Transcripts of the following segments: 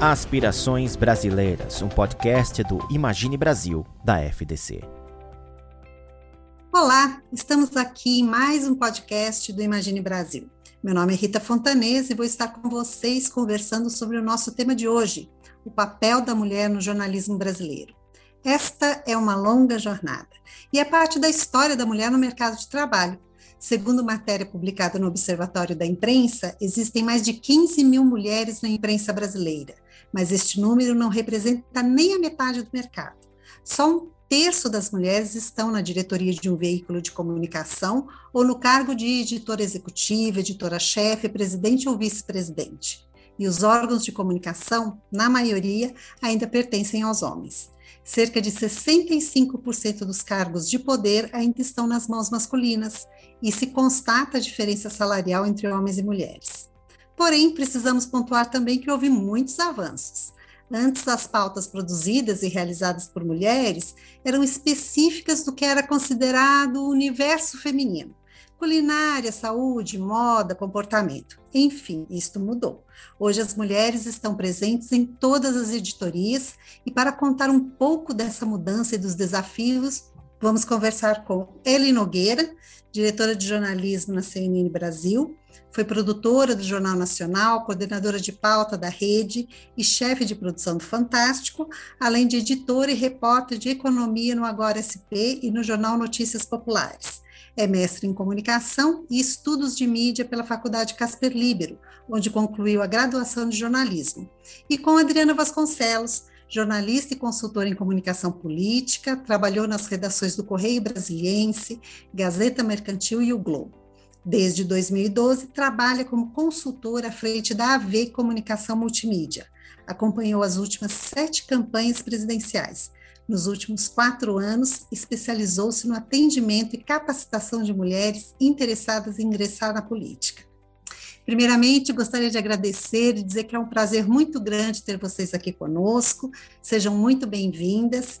Aspirações Brasileiras, um podcast do Imagine Brasil, da FDC. Olá, estamos aqui em mais um podcast do Imagine Brasil. Meu nome é Rita Fontanese e vou estar com vocês conversando sobre o nosso tema de hoje, o papel da mulher no jornalismo brasileiro. Esta é uma longa jornada e é parte da história da mulher no mercado de trabalho, Segundo matéria publicada no Observatório da Imprensa, existem mais de 15 mil mulheres na imprensa brasileira, mas este número não representa nem a metade do mercado. Só um terço das mulheres estão na diretoria de um veículo de comunicação ou no cargo de editora executiva, editora-chefe, presidente ou vice-presidente. E os órgãos de comunicação, na maioria, ainda pertencem aos homens. Cerca de 65% dos cargos de poder ainda estão nas mãos masculinas e se constata a diferença salarial entre homens e mulheres. Porém, precisamos pontuar também que houve muitos avanços. Antes, as pautas produzidas e realizadas por mulheres eram específicas do que era considerado o universo feminino culinária, saúde, moda, comportamento. Enfim, isto mudou. Hoje as mulheres estão presentes em todas as editorias e para contar um pouco dessa mudança e dos desafios, vamos conversar com Eli Nogueira, diretora de jornalismo na CNN Brasil, foi produtora do Jornal Nacional, coordenadora de pauta da rede e chefe de produção do Fantástico, além de editora e repórter de economia no Agora SP e no Jornal Notícias Populares. É mestre em comunicação e estudos de mídia pela Faculdade Casper Libero, onde concluiu a graduação de jornalismo. E com Adriana Vasconcelos, jornalista e consultora em comunicação política, trabalhou nas redações do Correio Brasiliense, Gazeta Mercantil e o Globo. Desde 2012, trabalha como consultora à frente da AV Comunicação Multimídia. Acompanhou as últimas sete campanhas presidenciais nos últimos quatro anos, especializou-se no atendimento e capacitação de mulheres interessadas em ingressar na política. Primeiramente, gostaria de agradecer e dizer que é um prazer muito grande ter vocês aqui conosco. Sejam muito bem-vindas.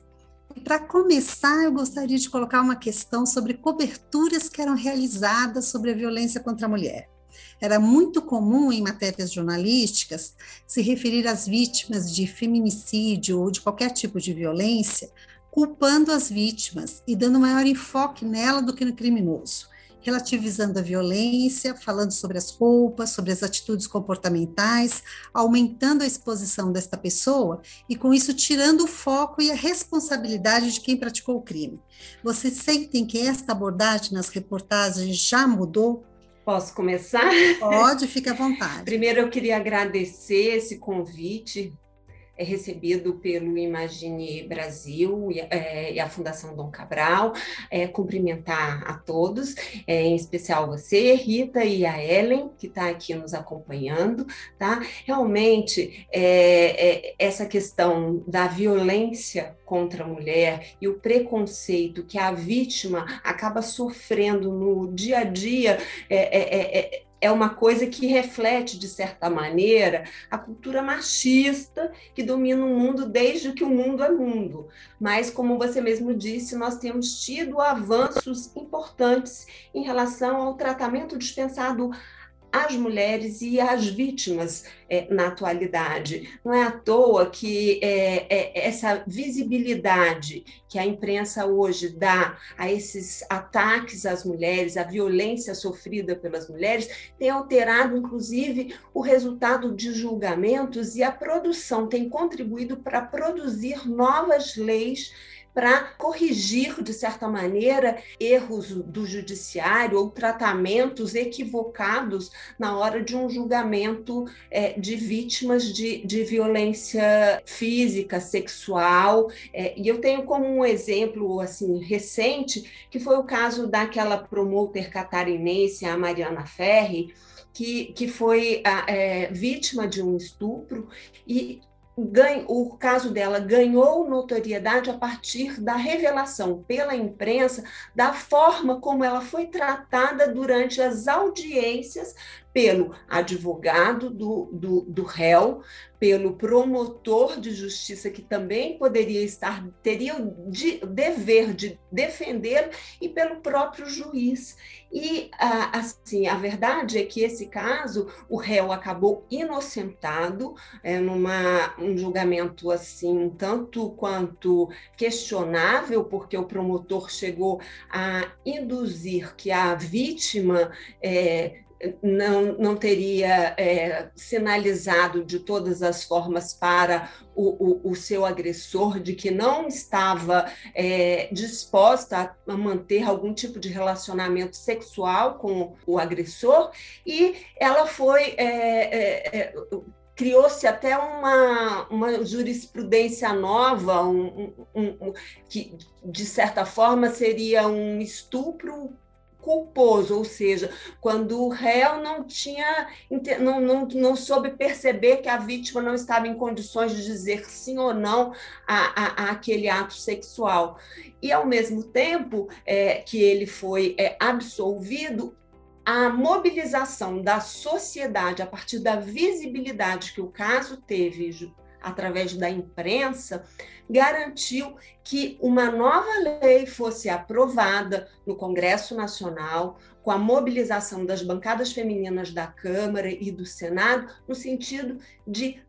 Para começar, eu gostaria de colocar uma questão sobre coberturas que eram realizadas sobre a violência contra a mulher. Era muito comum em matérias jornalísticas se referir às vítimas de feminicídio ou de qualquer tipo de violência, culpando as vítimas e dando maior enfoque nela do que no criminoso relativizando a violência, falando sobre as roupas, sobre as atitudes comportamentais, aumentando a exposição desta pessoa e com isso tirando o foco e a responsabilidade de quem praticou o crime. Vocês sentem que esta abordagem nas reportagens já mudou? Posso começar? Pode, fique à vontade. Primeiro, eu queria agradecer esse convite é recebido pelo Imagine Brasil e, é, e, a Fundação Dom Cabral, é, cumprimentar a todos, é, em especial você, Rita, e a Ellen, que está aqui nos acompanhando, tá? Realmente, é, é, essa questão da violência contra a mulher e o preconceito que a vítima acaba sofrendo no dia a dia é, é uma coisa que reflete, de certa maneira, a cultura machista que domina o mundo desde que o mundo é mundo. Mas, como você mesmo disse, nós temos tido avanços importantes em relação ao tratamento dispensado às mulheres e às vítimas é, na atualidade. Não é à toa que é, é, essa visibilidade que a imprensa hoje dá a esses ataques às mulheres, a violência sofrida pelas mulheres, tem alterado, inclusive, o resultado de julgamentos e a produção tem contribuído para produzir novas leis para corrigir, de certa maneira, erros do judiciário ou tratamentos equivocados na hora de um julgamento é, de vítimas de, de violência física, sexual. É, e eu tenho como um exemplo assim recente, que foi o caso daquela promoter catarinense, a Mariana Ferri, que, que foi é, vítima de um estupro e o caso dela ganhou notoriedade a partir da revelação pela imprensa da forma como ela foi tratada durante as audiências pelo advogado do, do, do réu, pelo promotor de justiça, que também poderia estar, teria o de, dever de defender, e pelo próprio juiz. E, assim, a verdade é que esse caso, o réu acabou inocentado, é, numa um julgamento, assim, tanto quanto questionável, porque o promotor chegou a induzir que a vítima é, não, não teria é, sinalizado de todas as formas para o, o, o, seu agressor de que não estava é, disposta a manter algum tipo de relacionamento sexual com o agressor, e ela foi. É, é, é criou-se até uma, uma jurisprudência nova, um, um, um, que de certa forma seria um estupro culposo, ou seja, quando o réu não tinha, não, não, não soube perceber que a vítima não estava em condições de dizer sim ou não a, a, a aquele ato sexual. E, ao mesmo tempo é, que ele foi é, absolvido, a mobilização da sociedade a partir da visibilidade que o caso teve através da imprensa, garantiu que uma nova lei fosse aprovada no Congresso Nacional, com a mobilização das bancadas femininas da Câmara e do Senado, no sentido de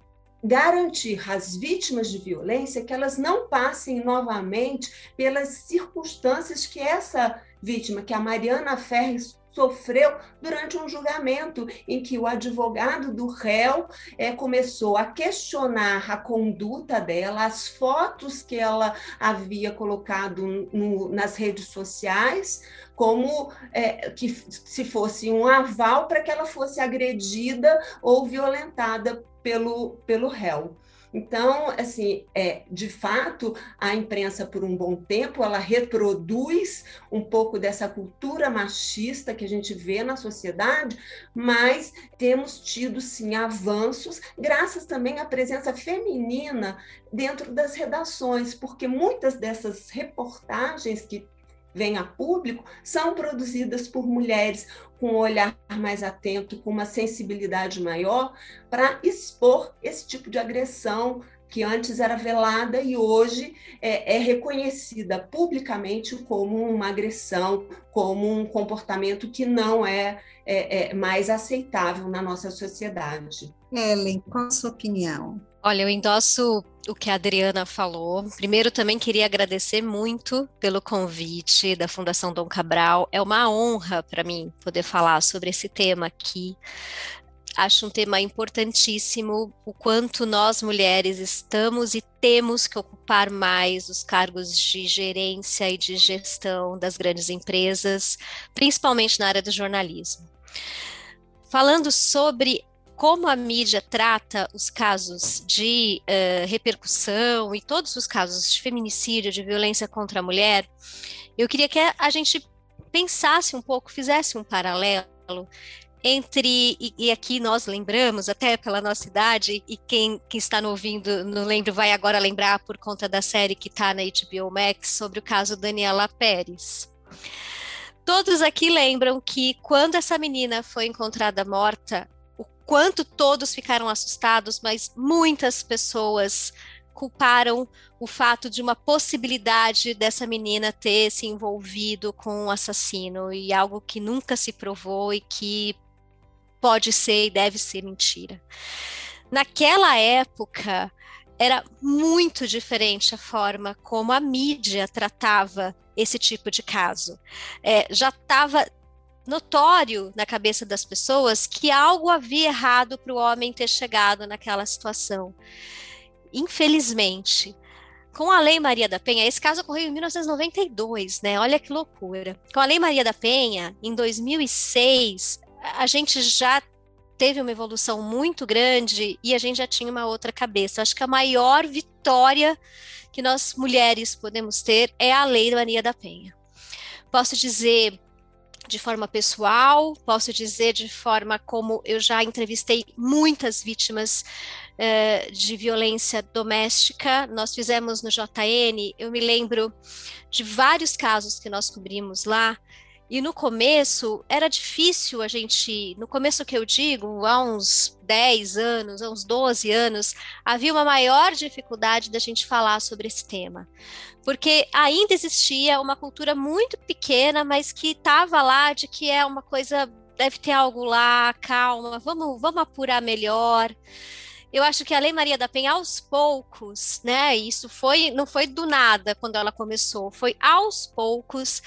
garantir às vítimas de violência que elas não passem novamente pelas circunstâncias que essa vítima, que a Mariana Ferres sofreu durante um julgamento em que o advogado do réu é, começou a questionar a conduta dela, as fotos que ela havia colocado no, nas redes sociais, como é, que se fosse um aval para que ela fosse agredida ou violentada pelo, pelo réu. Então, assim, é, de fato, a imprensa, por um bom tempo, ela reproduz um pouco dessa cultura machista que a gente vê na sociedade, mas temos tido, sim, avanços, graças também à presença feminina dentro das redações, porque muitas dessas reportagens que vêm a público são produzidas por mulheres com um olhar mais atento, com uma sensibilidade maior, para expor esse tipo de agressão que antes era velada e hoje é, é, reconhecida publicamente como uma agressão, como um comportamento que não é, é, é mais aceitável na nossa sociedade. Ellen, qual a sua opinião? Olha, eu endosso o que a Adriana falou. Primeiro, também queria agradecer muito pelo convite da Fundação Dom Cabral. É uma honra para mim poder falar sobre esse tema aqui. Acho um tema importantíssimo, o quanto nós mulheres estamos e temos que ocupar mais os cargos de gerência e de gestão das grandes empresas, principalmente na área do jornalismo. Falando sobre como a mídia trata os casos de uh, repercussão e todos os casos de feminicídio, de violência contra a mulher, eu queria que a gente pensasse um pouco, fizesse um paralelo entre, e, e, aqui nós lembramos, até pela nossa idade, e quem, quem está no ouvindo, não lembro, vai agora lembrar por conta da série que está na HBO Max sobre o caso Daniela Pérez. Todos aqui lembram que quando essa menina foi encontrada morta, quanto todos ficaram assustados, mas muitas pessoas culparam o fato de uma possibilidade dessa menina ter se envolvido com um assassino e algo que nunca se provou e que pode ser e deve ser mentira. Naquela época, era muito diferente a forma como a mídia tratava esse tipo de caso. É, já estava notório na cabeça das pessoas que algo havia errado para o homem ter chegado naquela situação. Infelizmente, com a Lei Maria da Penha, esse caso ocorreu em 1992, né? Olha que loucura. Com a Lei Maria da Penha, em 2006, a gente já teve uma evolução muito grande e a gente já tinha uma outra cabeça. Acho que a maior vitória que nós mulheres podemos ter é a Lei Maria da Penha. Posso dizer de forma pessoal, posso dizer de forma como eu já entrevistei muitas vítimas uh, de violência doméstica. Nós fizemos no JN, eu me lembro de vários casos que nós cobrimos lá, E no começo era difícil a gente, no começo que eu digo, há uns 10 anos, há uns 12 anos, havia uma maior dificuldade da gente falar sobre esse tema. Porque ainda existia uma cultura muito pequena, mas que estava lá de que é uma coisa, deve ter algo lá, calma, vamos, vamos apurar melhor eu acho que a Lei Maria da Penha, aos poucos, né? Isso foi, não foi do nada quando ela começou, foi aos poucos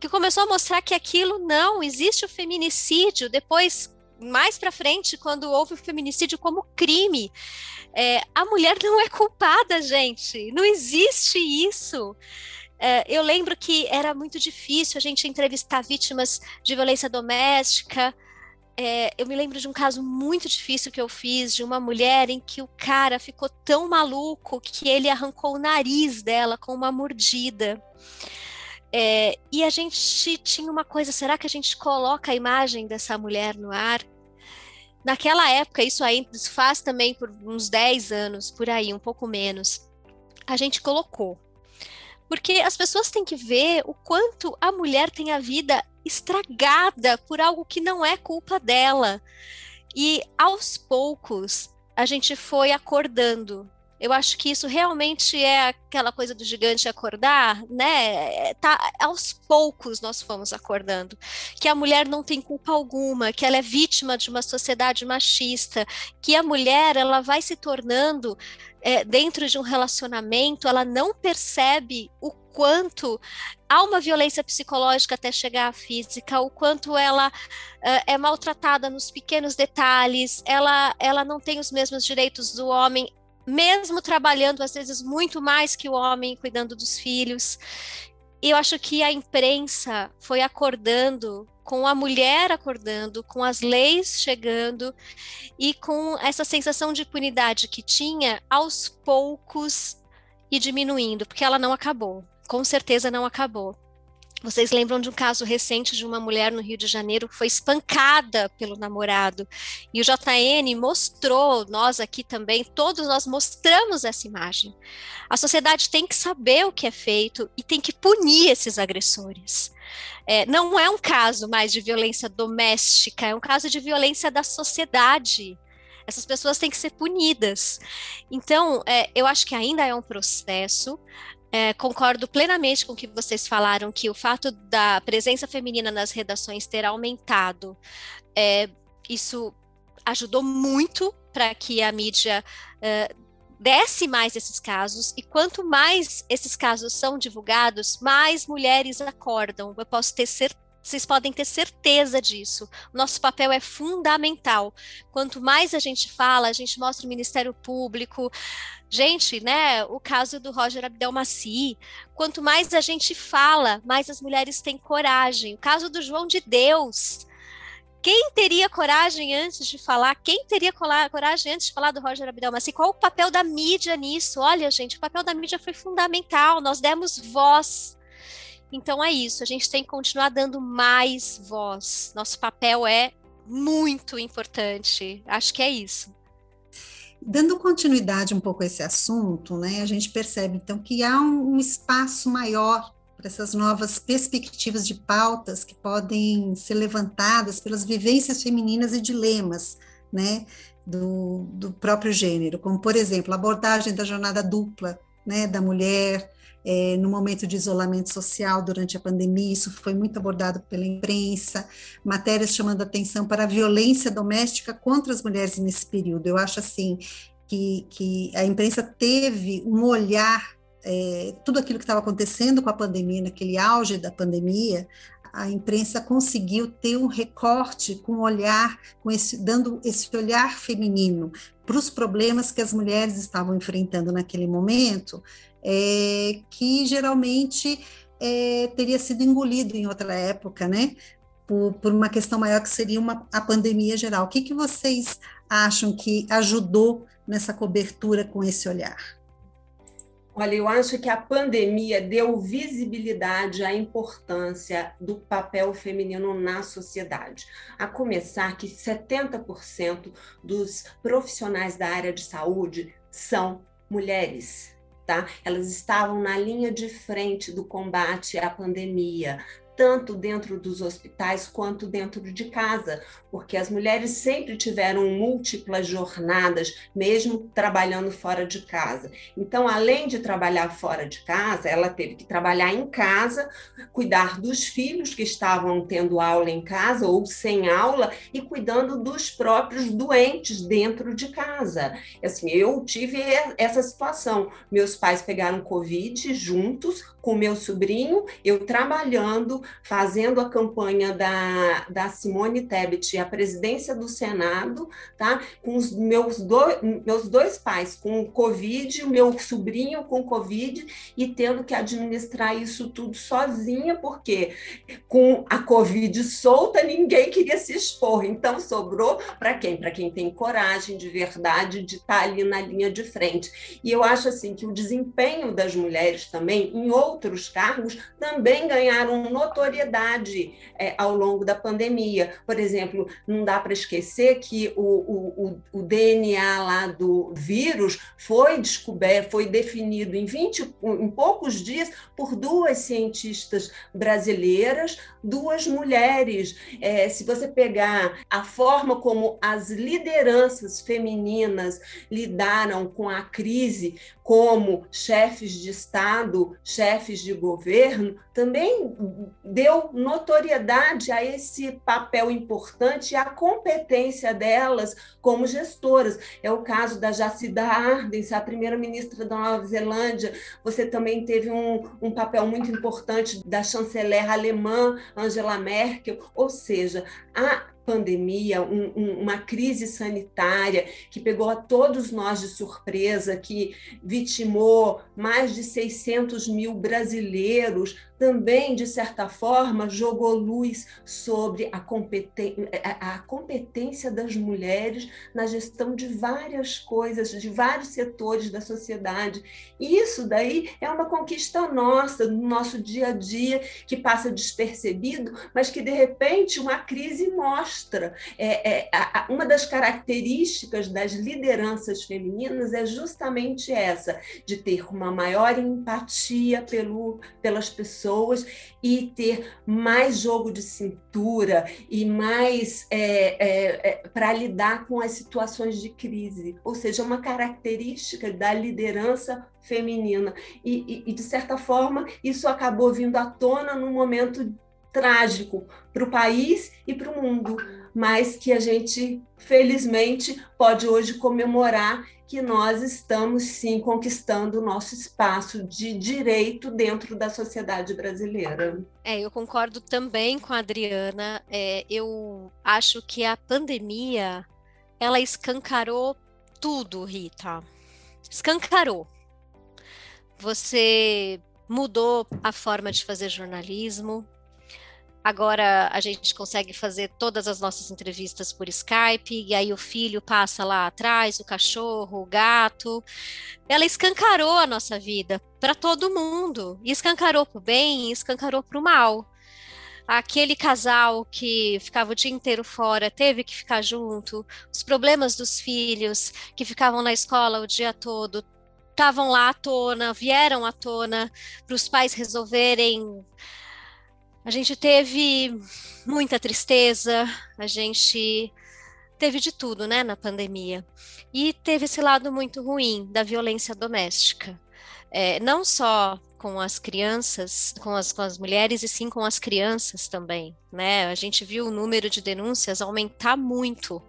que começou a mostrar que aquilo não existe o feminicídio. Depois, mais para frente, quando houve o feminicídio como crime, é, a mulher não é culpada, gente. Não existe isso. É, eu lembro que era muito difícil a gente entrevistar vítimas de violência doméstica. É, eu me lembro de um caso muito difícil que eu fiz de uma mulher em que o cara ficou tão maluco que ele arrancou o nariz dela com uma mordida. É, e a gente tinha uma coisa: será que a gente coloca a imagem dessa mulher no ar? Naquela época, isso aí faz também por uns 10 anos, por aí, um pouco menos. A gente colocou. Porque as pessoas têm que ver o quanto a mulher tem a vida estragada por algo que não é culpa dela. E aos poucos a gente foi acordando eu acho que isso realmente é aquela coisa do gigante acordar, né? Tá, aos poucos nós fomos acordando que a mulher não tem culpa alguma, que ela é vítima de uma sociedade machista, que a mulher ela vai se tornando é, dentro de um relacionamento, ela não percebe o quanto há uma violência psicológica até chegar à física, o quanto ela uh, é maltratada nos pequenos detalhes, ela, ela não tem os mesmos direitos do homem, mesmo trabalhando às vezes muito mais que o homem, cuidando dos filhos. E eu acho que a imprensa foi acordando com a mulher acordando, com as leis chegando e com essa sensação de impunidade que tinha aos poucos e diminuindo, porque ela não acabou. Com certeza não acabou. Vocês lembram de um caso recente de uma mulher no Rio de Janeiro que foi espancada pelo namorado. E o JN mostrou, nós aqui também, todos nós mostramos essa imagem. A sociedade tem que saber o que é feito e tem que punir esses agressores. É, não é um caso mais de violência doméstica, é um caso de violência da sociedade. Essas pessoas têm que ser punidas. Então, é, eu acho que ainda é um processo. É, concordo plenamente com o que vocês falaram, que o fato da presença feminina nas redações ter aumentado, é, isso ajudou muito para que a mídia é, desse mais esses casos, e quanto mais esses casos são divulgados, mais mulheres acordam. Eu posso ter certeza vocês podem ter certeza disso. Nosso papel é fundamental. Quanto mais a gente fala, a gente mostra o Ministério Público. Gente, né, o caso do Roger Abdelmaci, quanto mais a gente fala, mais as mulheres têm coragem. O caso do João de Deus, quem teria coragem antes de falar? Quem teria coragem antes de falar do Roger Abdelmaci? Qual o papel da mídia nisso? Olha, gente, o papel da mídia foi fundamental. Nós demos voz então é isso, a gente tem que continuar dando mais voz. Nosso papel é muito importante. Acho que é isso. Dando continuidade um pouco a esse assunto, né, a gente percebe então que há um, um espaço maior para essas novas perspectivas de pautas que podem ser levantadas pelas vivências femininas e dilemas, né, do, do próprio gênero, como por exemplo a abordagem da jornada dupla, né, da mulher, é, no momento de isolamento social durante a pandemia, isso foi muito abordado pela imprensa, matérias chamando atenção para a violência doméstica contra as mulheres nesse período. Eu acho assim que, que a imprensa teve um olhar, é, tudo aquilo que estava acontecendo com a pandemia, naquele auge da pandemia, a imprensa conseguiu ter um recorte com um olhar, com esse, dando esse olhar feminino para os problemas que as mulheres estavam enfrentando naquele momento, é, que geralmente é, teria sido engolido em outra época, né? Por, por, uma questão maior que seria uma, a pandemia geral. O que, que vocês acham que ajudou nessa cobertura com esse olhar? Olha, eu acho que a pandemia deu visibilidade à importância do papel feminino na sociedade. A começar que 70% dos profissionais da área de saúde são mulheres tá? Elas estavam na linha de frente do combate à pandemia, tanto dentro dos hospitais quanto dentro de casa, porque as mulheres sempre tiveram múltiplas jornadas, mesmo trabalhando fora de casa. Então, além de trabalhar fora de casa, ela teve que trabalhar em casa, cuidar dos filhos que estavam tendo aula em casa ou sem aula e cuidando dos próprios doentes dentro de casa. Assim, eu tive essa situação. Meus pais pegaram Covid juntos com meu sobrinho, eu trabalhando, fazendo a campanha da, da Simone Tebet, a presidência do Senado, tá? Com os meus, do, meus dois pais com Covid, o meu sobrinho com Covid, e tendo que administrar isso tudo sozinha, porque com a Covid solta, ninguém queria se expor. Então, sobrou para quem? Para quem tem coragem de verdade de estar tá ali na linha de frente. E eu acho assim que o desempenho das mulheres também, em outros cargos, também ganharam notoriedade é, ao longo da pandemia. Por exemplo, não dá para esquecer que o, o, o, DNA lá do vírus foi descoberto, foi definido em 20, em poucos dias por duas cientistas brasileiras, duas mulheres. É, se você pegar a forma como as lideranças femininas lidaram com a crise, como chefes de Estado, chefes de governo, também deu notoriedade a esse papel importante e a competência delas como gestoras. É o caso da Jacinda Ardern, a primeira-ministra da Nova Zelândia. Você também teve um, um papel muito importante da chanceler alemã Angela Merkel. Ou seja, a pandemia, um, um, uma crise sanitária que pegou a todos nós de surpresa, que vitimou mais de 600 mil brasileiros, também, de certa forma, jogou luz sobre a, competen a competência das mulheres na gestão de várias coisas, de vários setores da sociedade. E isso daí é uma conquista nossa, no nosso dia a dia, que passa despercebido, mas que, de repente, uma crise mostra. É, é, a, uma das características das lideranças femininas é justamente essa, de ter uma maior empatia pelo, pelas pessoas pessoas e ter mais jogo de cintura e mais é, é, é, para lidar com as situações de crise, ou seja, uma característica da liderança feminina. E, e, e de certa forma, isso acabou vindo à tona num momento trágico para o país e para o mundo, mas que a gente, felizmente, pode hoje comemorar que nós estamos sim conquistando o nosso espaço de direito dentro da sociedade brasileira. É, eu concordo também com a Adriana. É, eu acho que a pandemia ela escancarou tudo, Rita. Escancarou. Você mudou a forma de fazer jornalismo, Agora a gente consegue fazer todas as nossas entrevistas por Skype, e aí o filho passa lá atrás, o cachorro, o gato. Ela escancarou a nossa vida para todo mundo. E escancarou para o bem e escancarou para o mal. Aquele casal que ficava o dia inteiro fora teve que ficar junto. Os problemas dos filhos que ficavam na escola o dia todo estavam lá à tona, vieram à tona para os pais resolverem a gente teve muita tristeza, a gente teve de tudo, né, na pandemia. E teve esse lado muito ruim da violência doméstica. É, não só com as crianças, com as, com as mulheres, e sim com as crianças também, né? A gente viu o número de denúncias aumentar muito.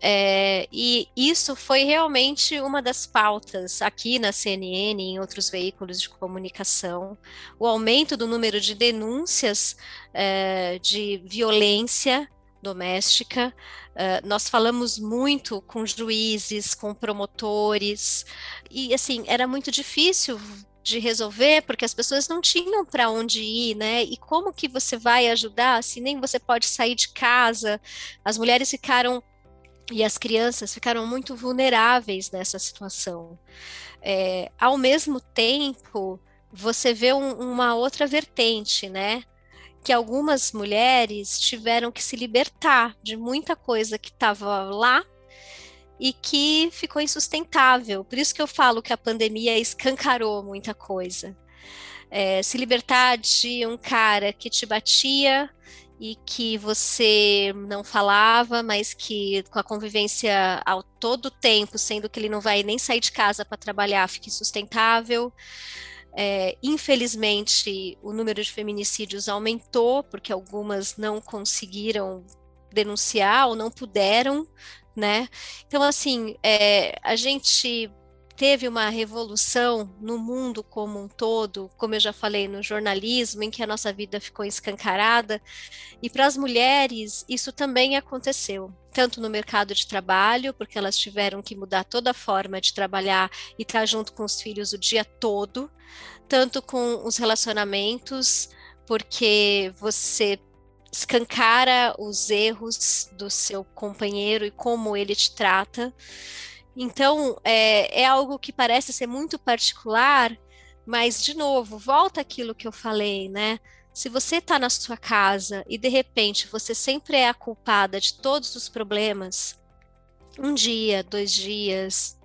É, e isso foi realmente uma das pautas aqui na CNN e em outros veículos de comunicação, o aumento do número de denúncias é, de violência doméstica. Uh, nós falamos muito com juízes, com promotores, e assim, era muito difícil de resolver, porque as pessoas não tinham para onde ir, né? E como que você vai ajudar se nem você pode sair de casa? As mulheres ficaram e as crianças ficaram muito vulneráveis nessa situação. É, ao mesmo tempo, você vê um, uma outra vertente, né? Que algumas mulheres tiveram que se libertar de muita coisa que estava lá e que ficou insustentável. Por isso que eu falo que a pandemia escancarou muita coisa. é, se libertar de um cara que te batia e que você não falava, mas que com a convivência ao todo tempo, sendo que ele não vai nem sair de casa para trabalhar, fique sustentável. É, infelizmente, o número de feminicídios aumentou, porque algumas não conseguiram denunciar ou não puderam, né? Então, assim, é, a gente teve uma revolução no mundo como um todo, como eu já falei, no jornalismo, em que a nossa vida ficou escancarada, e para as mulheres isso também aconteceu, tanto no mercado de trabalho, porque elas tiveram que mudar toda a forma de trabalhar e estar junto com os filhos o dia todo, tanto com os relacionamentos, porque você escancara os erros do seu companheiro e como ele te trata. Então, é, é algo que parece ser muito particular, mas, de novo, volta aquilo que eu falei, né? Se você está na sua casa e de repente você sempre é a culpada de todos os problemas, um dia, dois dias,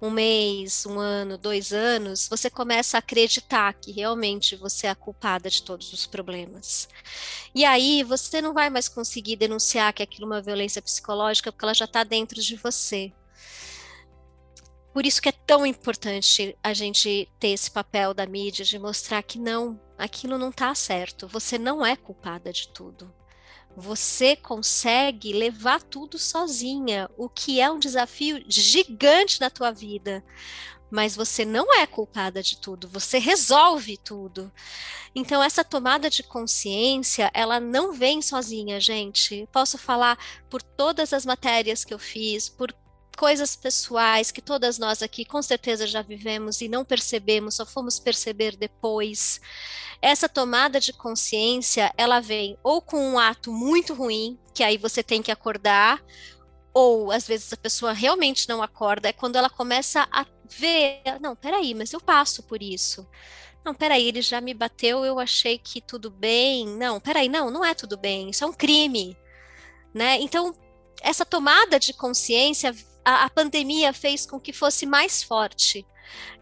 um mês, um ano, dois anos, você começa a acreditar que realmente você é a culpada de todos os problemas. E aí você não vai mais conseguir denunciar que aquilo é uma violência psicológica porque ela já está dentro de você. Por isso que é tão importante a gente ter esse papel da mídia de mostrar que não, aquilo não está certo. Você não é culpada de tudo. Você consegue levar tudo sozinha, o que é um desafio gigante na tua vida. Mas você não é culpada de tudo, você resolve tudo. Então essa tomada de consciência, ela não vem sozinha, gente. Posso falar por todas as matérias que eu fiz, por coisas pessoais que todas nós aqui com certeza já vivemos e não percebemos, só fomos perceber depois. Essa tomada de consciência, ela vem ou com um ato muito ruim, que aí você tem que acordar, ou às vezes a pessoa realmente não acorda, é quando ela começa a ver, não, peraí, mas eu passo por isso. Não, peraí, ele já me bateu, eu achei que tudo bem. Não, peraí, não, não é tudo bem, isso é um crime. Né? Então, essa tomada de consciência a, a pandemia fez com que fosse mais forte.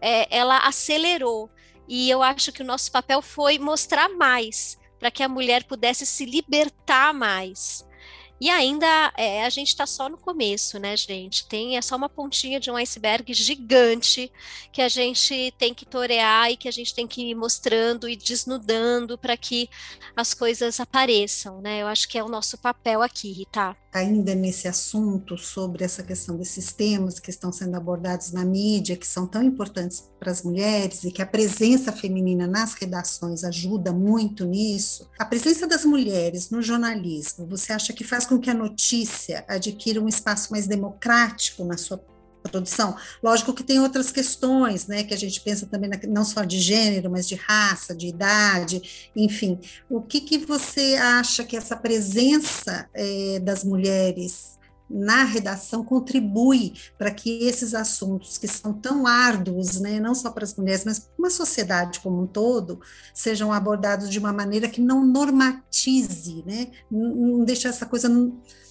É, ela acelerou. E eu acho que o nosso papel foi mostrar mais, para que a mulher pudesse se libertar mais. E ainda é, a gente está só no começo, né, gente? Tem é só uma pontinha de um iceberg gigante que a gente tem que torear e que a gente tem que ir mostrando e desnudando para que as coisas apareçam, né? Eu acho que é o nosso papel aqui, Rita ainda nesse assunto sobre essa questão desses temas que estão sendo abordados na mídia, que são tão importantes para as mulheres e que a presença feminina nas redações ajuda muito nisso. A presença das mulheres no jornalismo, você acha que faz com que a notícia adquira um espaço mais democrático na sua produção. Lógico que tem outras questões, né, que a gente pensa também na, não só de gênero, mas de raça, de idade, enfim. O que, que você acha que essa presença é, das mulheres na redação contribui para que esses assuntos que são tão árduos, né, não só para as mulheres, mas para uma sociedade como um todo, sejam abordados de uma maneira que não normatize, né, não, deixe essa coisa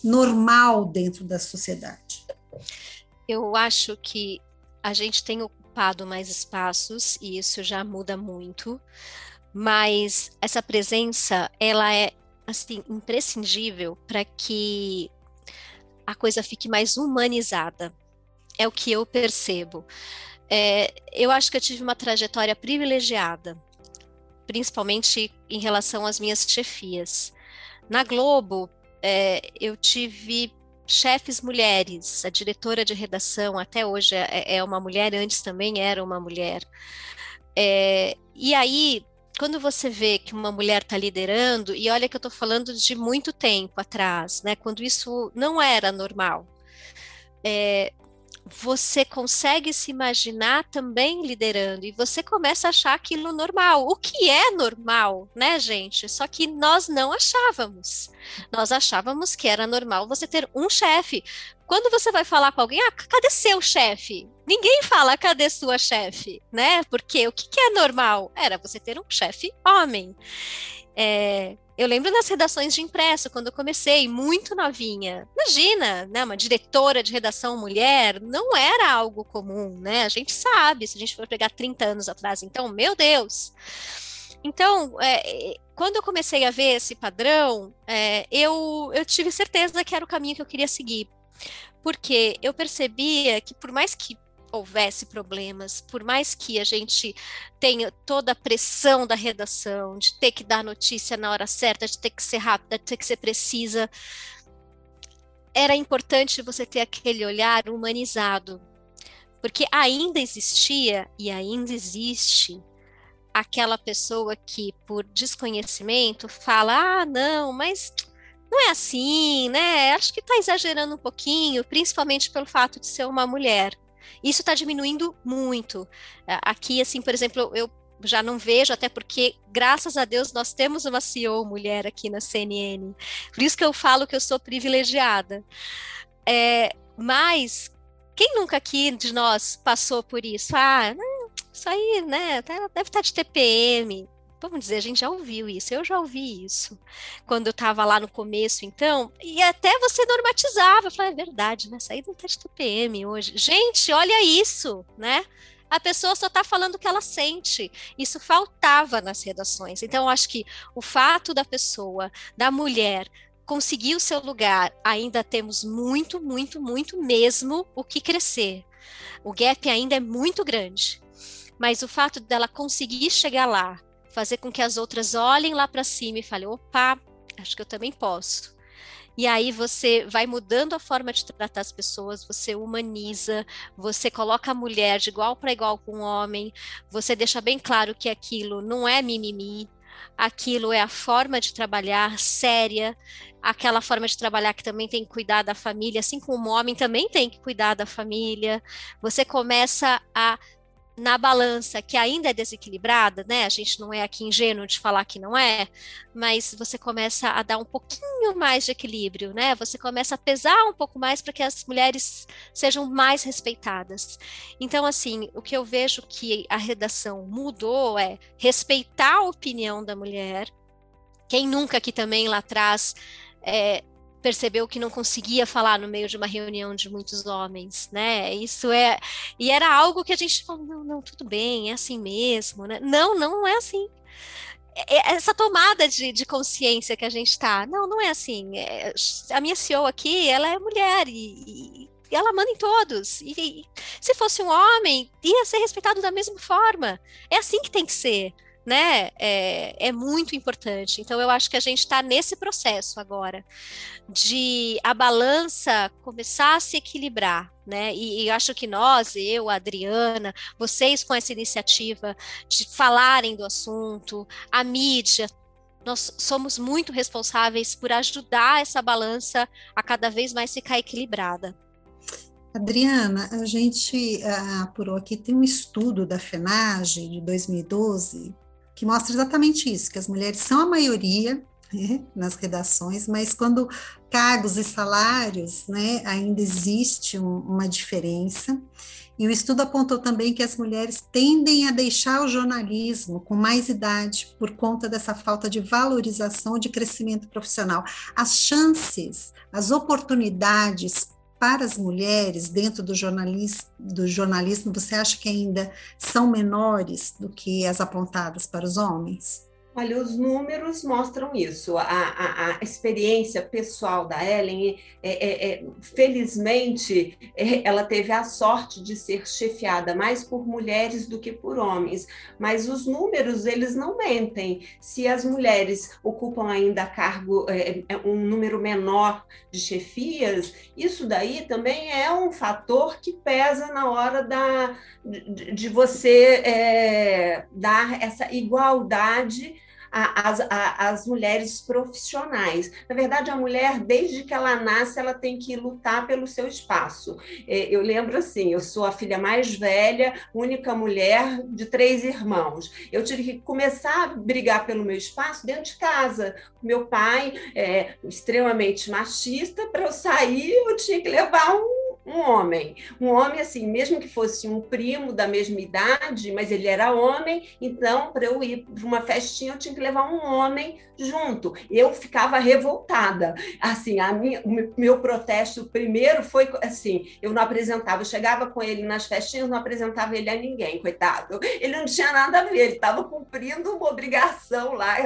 normal dentro da sociedade eu acho que a gente tem ocupado mais espaços e isso já muda muito, mas essa presença ela é assim imprescindível para que a coisa fique mais humanizada. É o que eu percebo. É, eu acho que eu tive uma trajetória privilegiada, principalmente em relação às minhas chefias. Na Globo, é, eu tive chefes mulheres, a diretora de redação até hoje é, é uma mulher, antes também era uma mulher. É, e aí, quando você vê que uma mulher está liderando, e olha que eu estou falando de muito tempo atrás, né, quando isso não era normal, é, você consegue se imaginar também liderando e você começa a achar aquilo normal. O que é normal, né, gente? Só que nós não achávamos. Nós achávamos que era normal você ter um chefe. Quando você vai falar com alguém, ah, cadê seu chefe? Ninguém fala cadê sua chefe, né? Porque o que, é normal? Era você ter um chefe homem. É, Eu lembro nas redações de impresso, quando eu comecei, muito novinha. Imagina, né, uma diretora de redação mulher, não era algo comum, né? A gente sabe, se a gente for pegar 30 anos atrás, então, meu Deus. Então, é, quando eu comecei a ver esse padrão, é, eu, eu tive certeza que era o caminho que eu queria seguir. Porque eu percebia que, por mais que houvesse problemas, por mais que a gente tenha toda a pressão da redação, de ter que dar notícia na hora certa, de ter que ser rápida, de ter que ser precisa, era importante você ter aquele olhar humanizado, porque ainda existia e ainda existe aquela pessoa que, por desconhecimento, fala: ah, não, mas não é assim, né? Acho que está exagerando um pouquinho, principalmente pelo fato de ser uma mulher. Isso está diminuindo muito. Aqui, assim, por exemplo, eu já não vejo, até porque, graças a Deus, nós temos uma CEO mulher aqui na CNN. Por isso que eu falo que eu sou privilegiada. É, mas quem nunca aqui de nós passou por isso? Ah, isso aí, né? Deve estar tá de TPM. Vamos dizer, a gente já ouviu isso, eu já ouvi isso quando eu estava lá no começo, então, e até você normatizava, eu falei, é verdade, né? Isso aí não tá de TPM hoje. Gente, olha isso, né? a pessoa só está falando o que ela sente. Isso faltava nas redações. Então, eu acho que o fato da pessoa, da mulher, conseguir o seu lugar, ainda temos muito, muito, muito mesmo o que crescer. O gap ainda é muito grande. Mas o fato dela conseguir chegar lá, fazer com que as outras olhem lá para cima e falem: opa, acho que eu também posso. E aí você vai mudando a forma de tratar as pessoas, você humaniza, você coloca a mulher de igual para igual com o homem, você deixa bem claro que aquilo não é mimimi, aquilo é a forma de trabalhar séria, aquela forma de trabalhar que também tem que cuidar da família, assim como o homem também tem que cuidar da família. Você começa a na balança que ainda é desequilibrada, né? A gente não é aqui ingênuo de falar que não é, mas você começa a dar um pouquinho mais de equilíbrio, né? Você começa a pesar um pouco mais para que as mulheres sejam mais respeitadas. Então, assim, o que eu vejo que a redação mudou é respeitar a opinião da mulher. Quem nunca aqui também lá atrás é, percebeu que não conseguia falar no meio de uma reunião de muitos homens, né? Isso é e era algo que a gente falou, não, não, tudo bem, é assim mesmo, né? Não, não é assim. É, é, essa tomada de, de consciência que a gente está, não, não é assim. É, a minha CEO aqui, ela é mulher e, e ela manda em todos. E, e se fosse um homem, ia ser respeitado da mesma forma. É assim que tem que ser né, é, é, muito importante. Então, eu acho que a gente está nesse processo agora de a balança começar a se equilibrar, né? E, e acho que nós, eu, a Adriana, vocês com essa iniciativa de falarem do assunto, a mídia, nós somos muito responsáveis por ajudar essa balança a cada vez mais ficar equilibrada. Adriana, a gente uh, apurou aqui, tem um estudo da FENAGE de 2012 que mostra exatamente isso, que as mulheres são a maioria né, nas redações, mas quando cargos e salários, né, ainda existe um, uma diferença. E o estudo apontou também que as mulheres tendem a deixar o jornalismo com mais idade por conta dessa falta de valorização de crescimento profissional. As chances, as oportunidades para as mulheres dentro do, jornalis, do jornalismo, você acha que ainda são menores do que as apontadas para os homens? Olha, os números mostram isso. A, a, a experiência pessoal da Ellen, é, é, é, felizmente, é, ela teve a sorte de ser chefiada mais por mulheres do que por homens. Mas os números, eles não mentem. Se as mulheres ocupam ainda cargo, é, é, um número menor de chefias, isso daí também é um fator que pesa na hora da, de, de você dar essa igualdade as, as mulheres profissionais. Na verdade, a mulher, desde que ela nasce, ela tem que lutar pelo seu espaço. É, eu lembro assim, eu sou a filha mais velha, única mulher de três irmãos. Eu tive que começar a brigar pelo meu espaço dentro de casa. Meu pai é extremamente machista, para eu sair, eu tinha que levar um um homem. Um homem, assim, mesmo que fosse um primo da mesma idade, mas ele era homem, então, para eu ir para uma festinha, eu tinha que levar um homem junto. Eu ficava revoltada. Assim, a minha, o meu protesto primeiro foi assim: eu não apresentava, eu chegava com ele nas festinhas, não apresentava ele a ninguém, coitado. Ele não tinha nada a ver, ele estava cumprindo uma obrigação lá,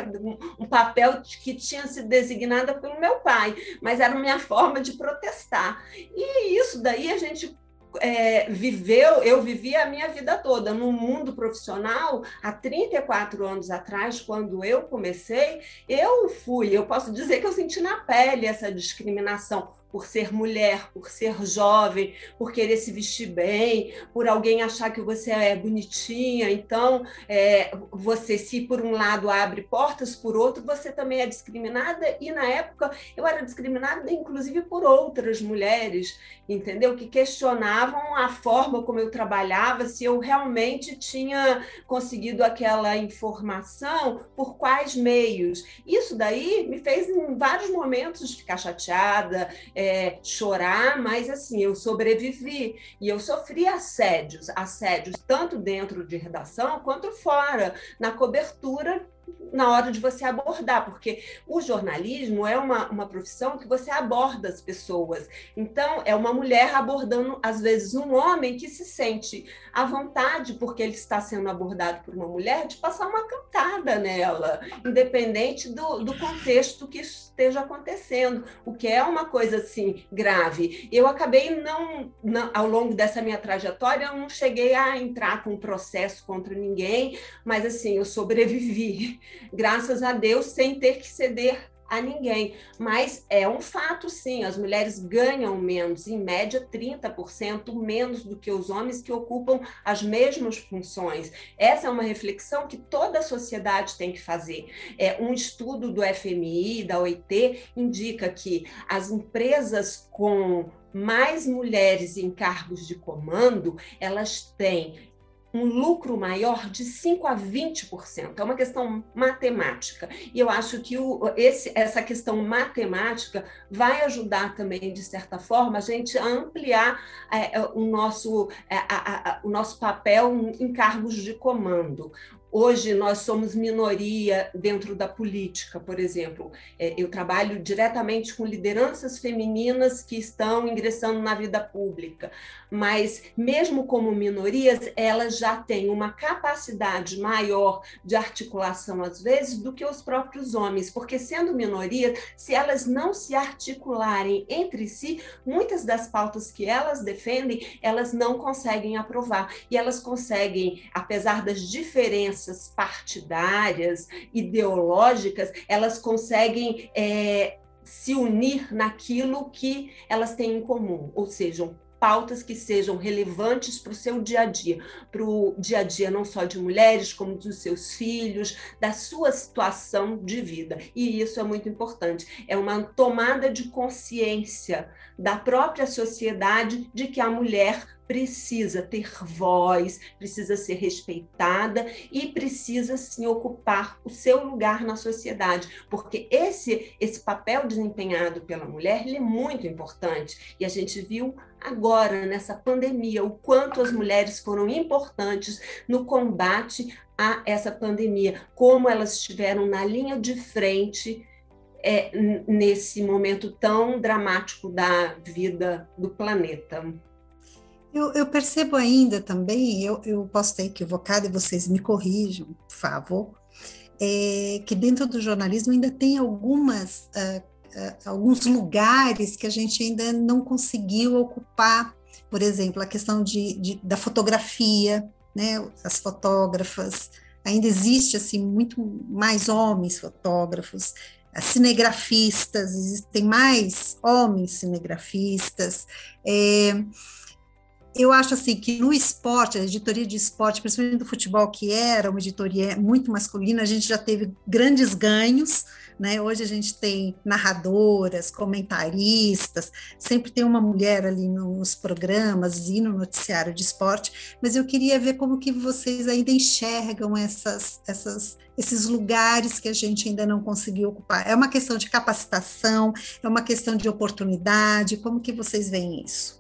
um, papel que tinha sido designado pelo meu pai, mas era minha forma de protestar. E isso daí a gente é, viveu, eu vivi a minha vida toda. No mundo profissional, há 34 anos atrás, quando eu comecei, eu fui, eu posso dizer que eu senti na pele essa discriminação por ser mulher, por ser jovem, por querer se vestir bem, por alguém achar que você é bonitinha. Então, é, você, se por um lado abre portas, por outro, você também é discriminada. E na época eu era discriminada, inclusive, por outras mulheres, entendeu? Que questionavam a forma como eu trabalhava, se eu realmente tinha conseguido aquela informação, por quais meios. Isso daí me fez, em vários momentos, ficar chateada é, chorar, mas assim, eu sobrevivi e eu sofri assédios, assédios tanto dentro de redação quanto fora, na cobertura na hora de você abordar, porque o jornalismo é uma, uma profissão que você aborda as pessoas. Então, é uma mulher abordando, às vezes, um homem que se sente à vontade, porque ele está sendo abordado por uma mulher, de passar uma cantada nela, independente do, do contexto que esteja acontecendo, o que é uma coisa, assim, grave. Eu acabei não, não ao longo dessa minha trajetória, eu não cheguei a entrar com processo contra ninguém, mas, assim, eu sobrevivi graças a Deus, sem ter que ceder a ninguém. Mas é um fato, sim, as mulheres ganham menos, em média 30% menos do que os homens que ocupam as mesmas funções. Essa é uma reflexão que toda a sociedade tem que fazer. É, um estudo do FMI, da OIT, indica que as empresas com mais mulheres em cargos de comando, elas têm um lucro maior de 5 a 20%. É uma questão matemática. E eu acho que o, esse, essa questão matemática vai ajudar também, de certa forma, a gente a ampliar é, o, nosso, é, a, a, o nosso papel em cargos de comando. Hoje nós somos minoria dentro da política, por exemplo. É, eu trabalho diretamente com lideranças femininas que estão ingressando na vida pública, mas mesmo como minorias, elas já têm uma capacidade maior de articulação às vezes do que os próprios homens, porque sendo minoria, se elas não se articularem entre si, muitas das pautas que elas defendem, elas não conseguem aprovar. E elas conseguem, apesar das diferenças diferenças partidárias, ideológicas, elas conseguem é, se unir naquilo que elas têm em comum, ou seja, pautas que sejam relevantes para o seu dia a dia, para o dia a dia não só de mulheres, como dos seus filhos, da sua situação de vida. E isso é muito importante. É uma tomada de consciência da própria sociedade de que a mulher precisa ter voz, precisa ser respeitada e precisa sim ocupar o seu lugar na sociedade, porque esse esse papel desempenhado pela mulher é muito importante e a gente viu agora nessa pandemia o quanto as mulheres foram importantes no combate a essa pandemia, como elas estiveram na linha de frente é, nesse momento tão dramático da vida do planeta. Eu, eu, percebo ainda também, eu, eu posso ter equivocado e vocês me corrijam, por favor, é, que dentro do jornalismo ainda tem algumas, uh, uh, alguns lugares que a gente ainda não conseguiu ocupar, por exemplo, a questão de, de, da fotografia, né, as fotógrafas, ainda existe assim muito mais homens fotógrafos, cinegrafistas, existem mais homens cinegrafistas, é, eu acho assim que no esporte, a editoria de esporte, principalmente do futebol, que era uma editoria muito masculina, a gente já teve grandes ganhos, né? Hoje a gente tem narradoras, comentaristas, sempre tem uma mulher ali nos programas e no noticiário de esporte, mas eu queria ver como que vocês ainda enxergam essas, essas, esses lugares que a gente ainda não conseguiu ocupar. É uma questão de capacitação, é uma questão de oportunidade, como que vocês veem isso?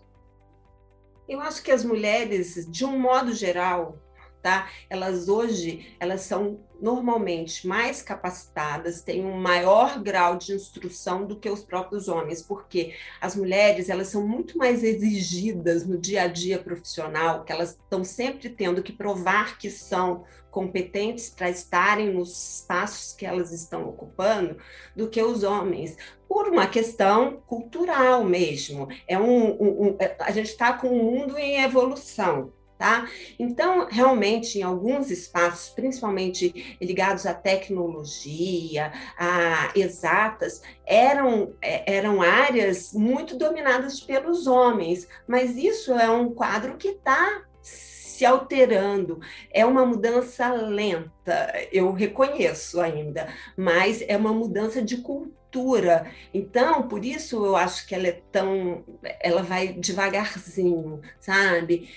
Eu acho que as mulheres, de um modo geral, tá? Elas hoje, elas são normalmente mais capacitadas, têm um maior grau de instrução do que os próprios homens, porque as mulheres elas são muito mais exigidas no dia a dia profissional, que elas estão sempre tendo que provar que são competentes para estarem nos espaços que elas estão ocupando, do que os homens, por uma questão cultural mesmo. É um, um, um é, a gente está com um mundo em evolução. Tá? Então, realmente, em alguns espaços, principalmente ligados à tecnologia, a exatas, eram, é, eram áreas muito dominadas pelos homens, mas isso é um quadro que está se alterando. É uma mudança lenta, eu reconheço ainda, mas é uma mudança de cultura. Então, por isso eu acho que ela é tão, ela vai devagarzinho, sabe?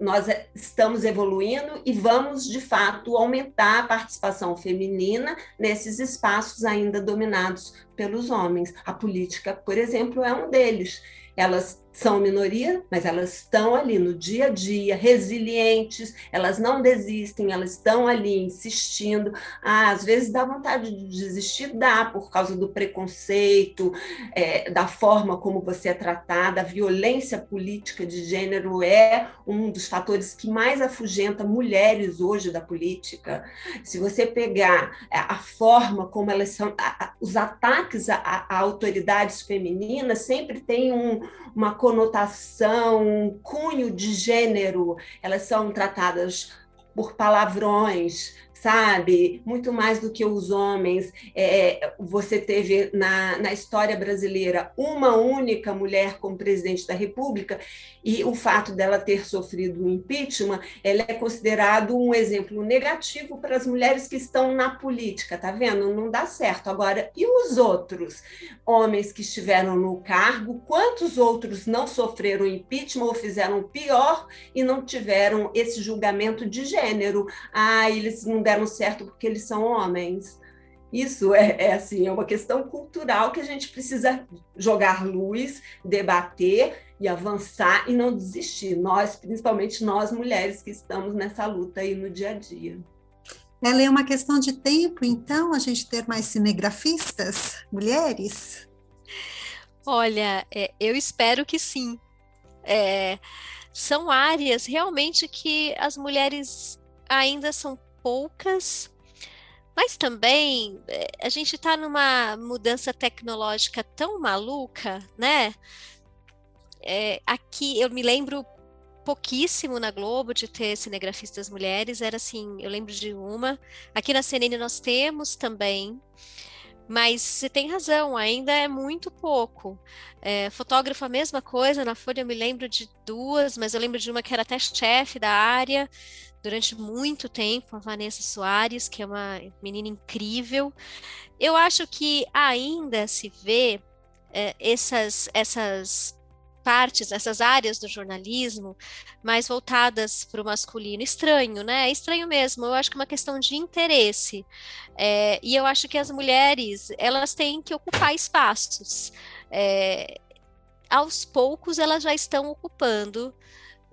Nós estamos evoluindo e vamos, de fato, aumentar a participação feminina nesses espaços ainda dominados pelos homens. A política, por exemplo, é um deles. Elas são minoria, mas elas estão ali no dia a dia, resilientes, elas não desistem, elas estão ali insistindo. Ah, às vezes dá vontade de desistir, dá, por causa do preconceito, é, da forma como você é tratada, a violência política de gênero é um dos fatores que mais afugenta mulheres hoje da política. Se você pegar é, a forma como elas são, os ataques a, a autoridades femininas sempre tem um, uma conotação, cunho de gênero, elas são tratadas por palavrões, sabe? Muito mais do que os homens. É, você teve na, na história brasileira uma única mulher como presidente da República, e o fato dela ter sofrido um impeachment, ela é considerado um exemplo negativo para as mulheres que estão na política, tá vendo? Não dá certo. Agora, e os outros homens que estiveram no cargo? Quantos outros não sofreram impeachment ou fizeram pior e não tiveram esse julgamento de gênero? Ah, eles não deram certo porque eles são homens. Isso é, é, assim, é uma questão cultural que a gente precisa jogar luz, debater e avançar e não desistir. Nós, principalmente nós mulheres que estamos nessa luta aí no dia a dia. Ela é uma questão de tempo, então, a gente ter mais cinegrafistas mulheres? Olha, é, eu espero que sim. É, são áreas realmente que as mulheres ainda são poucas, mas também eh, a gente está numa mudança tecnológica tão maluca, né? É, aqui eu me lembro pouquíssimo na Globo de ter cinegrafistas mulheres, era assim, eu lembro de uma. Aqui na CNN nós temos também, mas você tem razão, ainda é muito pouco. É, fotógrafo, a mesma coisa, na Folha eu me lembro de duas, mas eu lembro de uma que era até chefe da área durante muito tempo, a Vanessa Soares, que é uma menina incrível. Eu acho que ainda se vê é, essas, essas partes, essas áreas do jornalismo mais voltadas para o masculino. Estranho, né? É estranho mesmo. Eu acho que é uma questão de interesse. É, e eu acho que as mulheres, elas têm que ocupar espaços. É, aos poucos, elas já estão ocupando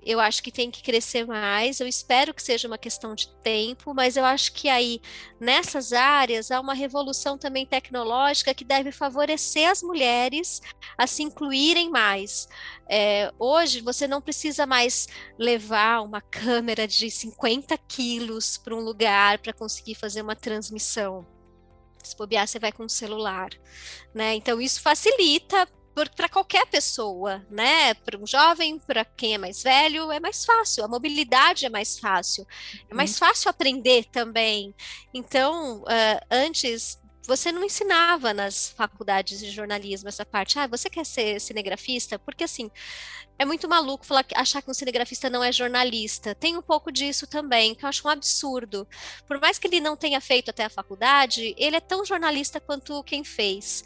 eu acho que tem que crescer mais. Eu espero que seja uma questão de tempo, mas eu acho que aí nessas áreas há uma revolução também tecnológica que deve favorecer as mulheres a se incluírem mais. É, hoje você não precisa mais levar uma câmera de 50 quilos para um lugar para conseguir fazer uma transmissão. Se bobear, você vai com um celular, né? Então isso facilita para qualquer pessoa, né? Para um jovem, para quem é mais velho, é mais fácil. A mobilidade é mais fácil. É mais uhum. fácil aprender também. Então, uh, antes você não ensinava nas faculdades de jornalismo essa parte. Ah, você quer ser cinegrafista? Porque assim, é muito maluco falar, achar que um cinegrafista não é jornalista. Tem um pouco disso também, que eu acho um absurdo. Por mais que ele não tenha feito até a faculdade, ele é tão jornalista quanto quem fez.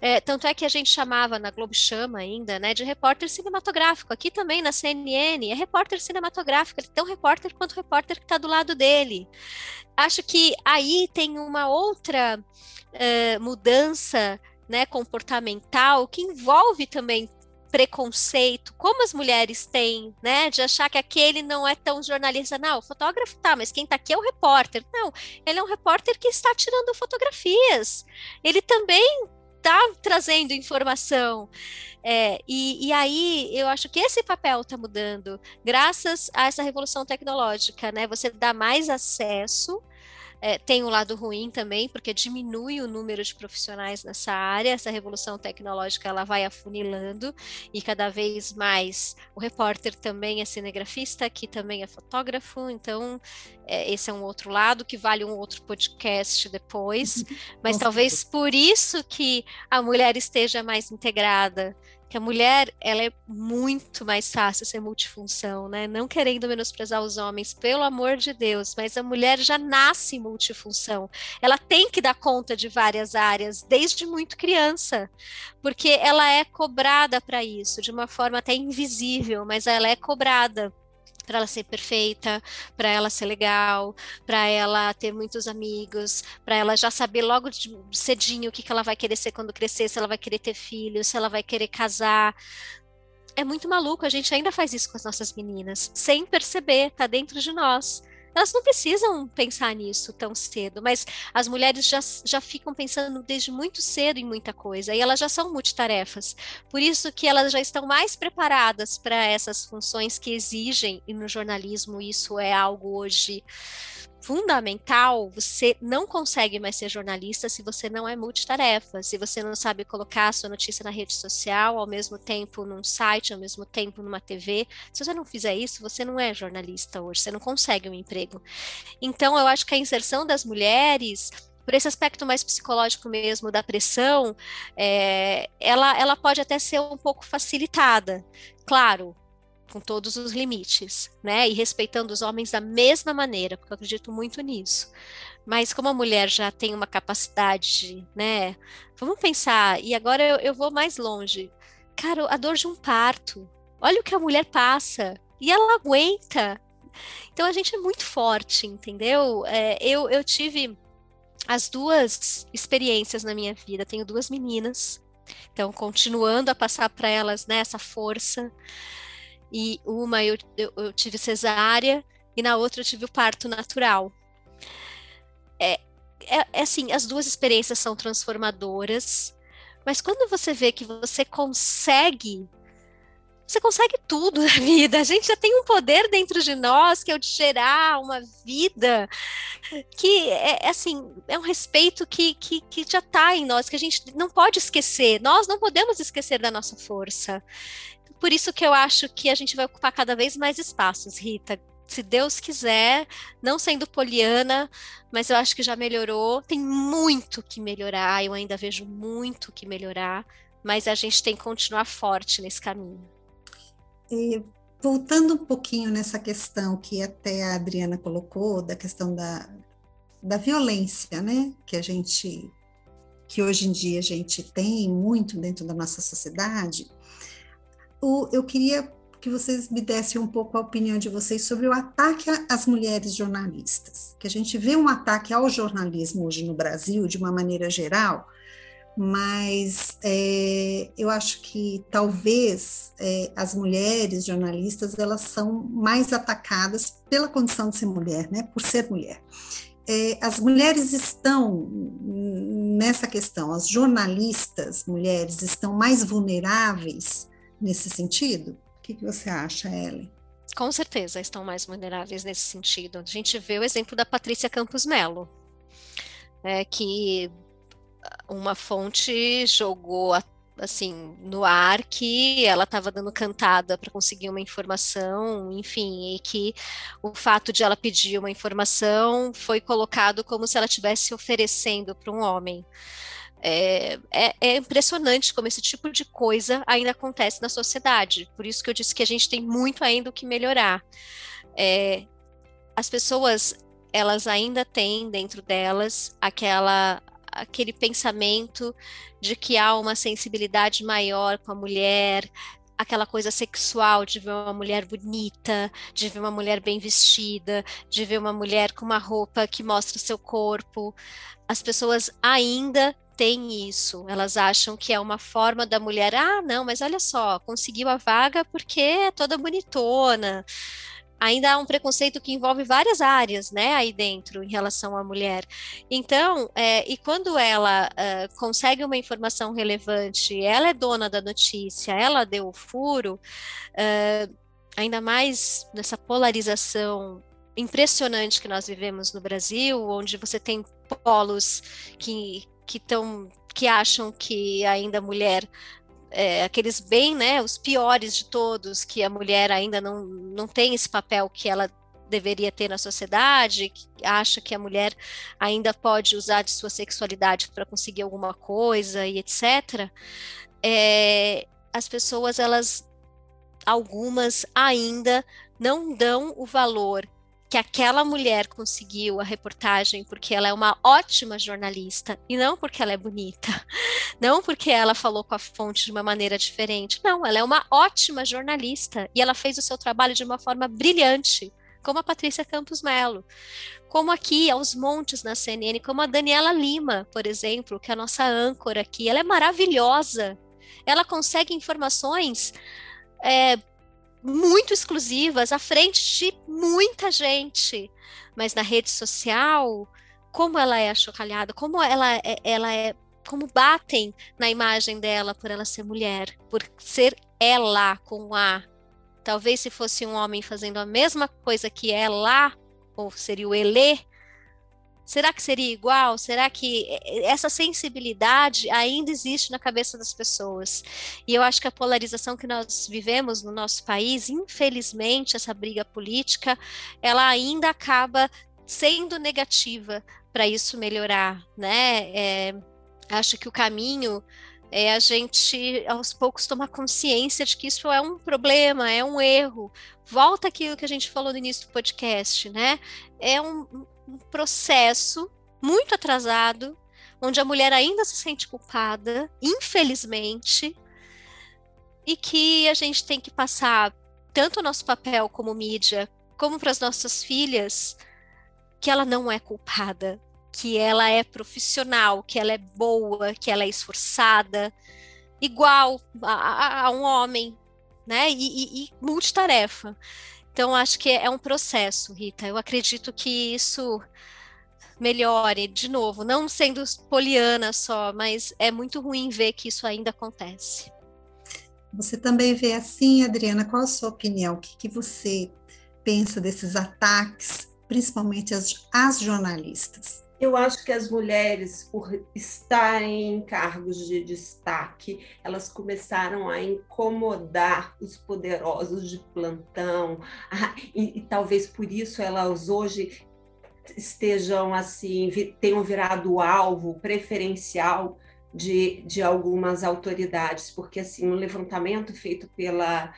É, tanto é que a gente chamava, na Globo chama ainda, né, de repórter cinematográfico. Aqui também na CNN é repórter cinematográfico, ele é tão repórter quanto o repórter que está do lado dele. Acho que aí tem uma outra uh, mudança né, comportamental que envolve também preconceito, como as mulheres têm, né, de achar que aquele não é tão jornalista. Não, o fotógrafo tá, mas quem tá aqui é o repórter. Não, ele é um repórter que está tirando fotografias. Ele também está trazendo informação. É, e, e, aí eu acho que esse papel está mudando, graças a essa revolução tecnológica, né? Você dá mais acesso é, tem um lado ruim também, porque diminui o número de profissionais nessa área. Essa revolução tecnológica ela vai afunilando e cada vez mais o repórter também é cinegrafista, que também é fotógrafo. Então, é, esse é um outro lado que vale um outro podcast depois. Mas talvez por isso que a mulher esteja mais integrada que a mulher ela é muito mais fácil ser multifunção, né? Não querendo menosprezar os homens, pelo amor de Deus, mas a mulher já nasce multifunção. Ela tem que dar conta de várias áreas desde muito criança, porque ela é cobrada para isso, de uma forma até invisível, mas ela é cobrada para ela ser perfeita, para ela ser legal, para ela ter muitos amigos, para ela já saber logo de cedinho o que, que ela vai querer ser quando crescer, se ela vai querer ter filhos, se ela vai querer casar. É muito maluco, a gente ainda faz isso com as nossas meninas, sem perceber, tá dentro de nós elas não precisam pensar nisso tão cedo, mas as mulheres já, já ficam pensando desde muito cedo em muita coisa e elas já são multitarefas. Por isso que elas já estão mais preparadas para essas funções que exigem, e no jornalismo isso é algo hoje fundamental, você não consegue mais ser jornalista se você não é multitarefa, se você não sabe colocar a sua notícia na rede social, ao mesmo tempo num site, ao mesmo tempo numa TV. Se você não fizer isso, você não é jornalista hoje, você não consegue um emprego. Então, eu acho que a inserção das mulheres por esse aspecto mais psicológico mesmo da pressão, é, ela, ela pode até ser um pouco facilitada. Claro, com todos os limites, né? E respeitando os homens da mesma maneira, porque eu acredito muito nisso. Mas como a mulher já tem uma capacidade, né? Vamos pensar, e agora eu, eu vou mais longe. Cara, a dor de um parto. Olha o que a mulher passa. E ela aguenta. Então a gente é muito forte, entendeu? É, eu, eu tive as duas experiências na minha vida. Tenho duas meninas. Então, continuando a passar para elas né, essa força e uma eu, eu, eu tive cesárea e na outra eu tive o parto natural. É, é, é assim, as duas experiências são transformadoras, mas quando você vê que você consegue você consegue tudo na vida. A gente já tem um poder dentro de nós que é o de gerar uma vida que é, é assim, é um respeito que, que, que já está em nós, que a gente não pode esquecer. Nós não podemos esquecer da nossa força. Por isso que eu acho que a gente vai ocupar cada vez mais espaços, Rita. Se Deus quiser, não sendo poliana, mas eu acho que já melhorou. Tem muito que melhorar, eu ainda vejo muito que melhorar, mas a gente tem que continuar forte nesse caminho. E voltando um pouquinho nessa questão que até a Adriana colocou, da questão da, da violência, né? Que a gente, que hoje em dia a gente tem muito dentro da nossa sociedade o, eu queria que vocês me dessem um pouco a opinião de vocês sobre o ataque às mulheres jornalistas, que a gente vê um ataque ao jornalismo hoje no Brasil de uma maneira geral, mas é, eu acho que talvez é, as mulheres jornalistas elas são mais atacadas pela condição de ser mulher, né, por ser mulher. É, as mulheres estão nessa questão, as jornalistas mulheres estão mais vulneráveis nesse sentido? O que, que você acha, Ellen? Com certeza estão mais vulneráveis nesse sentido. A gente vê o exemplo da Patrícia Campos Melo, é, que uma fonte jogou assim no ar que ela estava dando cantada para conseguir uma informação, enfim, e que o fato de ela pedir uma informação foi colocado como se ela estivesse oferecendo para um homem. É, é, é, impressionante como esse tipo de coisa ainda acontece na sociedade. Por isso que eu disse que a gente tem muito ainda o que melhorar. É, as pessoas, elas ainda têm dentro delas aquela aquele pensamento de que há uma sensibilidade maior com a mulher, aquela coisa sexual de ver uma mulher bonita, de ver uma mulher bem vestida, de ver uma mulher com uma roupa que mostra o seu corpo. As pessoas ainda têm isso. Elas acham que é uma forma da mulher, ah, não, mas olha só, conseguiu a vaga porque é toda bonitona. Ainda há um preconceito que envolve várias áreas, né, aí dentro, em relação à mulher. Então, é, e quando ela uh, consegue uma informação relevante, ela é dona da notícia, ela deu o furo, uh, ainda mais nessa polarização impressionante que nós vivemos no Brasil, onde você tem polos que que estão que acham que ainda a mulher é, aqueles bem, né, os piores de todos, que a mulher ainda não, não tem esse papel que ela deveria ter na sociedade, que acha que a mulher ainda pode usar de sua sexualidade para conseguir alguma coisa e etc. É, as pessoas, elas, algumas ainda não dão o valor que aquela mulher conseguiu a reportagem porque ela é uma ótima jornalista e não porque ela é bonita, não porque ela falou com a fonte de uma maneira diferente. Não, ela é uma ótima jornalista e ela fez o seu trabalho de uma forma brilhante, como a Patrícia Campos Melo, como aqui aos montes na CNN, como a Daniela Lima, por exemplo, que é a nossa âncora aqui. Ela é maravilhosa. Ela consegue informações é, muito exclusivas, à frente de muita gente. Mas na rede social, como ela é achocalhada, como ela é, ela é, como batem na imagem dela por ela ser mulher, por ser ela com A. Talvez se fosse um homem fazendo a mesma coisa que ela, ou seria o ele, Será que seria igual? Será que essa sensibilidade ainda existe na cabeça das pessoas? E eu acho que a polarização que nós vivemos no nosso país, infelizmente, essa briga política, ela ainda acaba sendo negativa para isso melhorar, né? É, acho que o caminho é a gente aos poucos tomar consciência de que isso é um problema, é um erro. Volta aquilo que a gente falou no início do podcast, né? É um, um processo muito atrasado, onde a mulher ainda se sente culpada, infelizmente, e que a gente tem que passar tanto o nosso papel como mídia, como para as nossas filhas, que ela não é culpada, que ela é profissional, que ela é boa, que ela é esforçada, igual a, a um homem, né? E, e, e multitarefa. Então, acho que é um processo, Rita. Eu acredito que isso melhore, de novo, não sendo poliana só, mas é muito ruim ver que isso ainda acontece. Você também vê assim, Adriana? Qual a sua opinião? O que, que você pensa desses ataques, principalmente as jornalistas? Eu acho que as mulheres, por estarem em cargos de destaque, elas começaram a incomodar os poderosos de plantão, e, e talvez por isso elas hoje estejam assim, tenham virado alvo preferencial de, de algumas autoridades, porque assim, um levantamento feito pela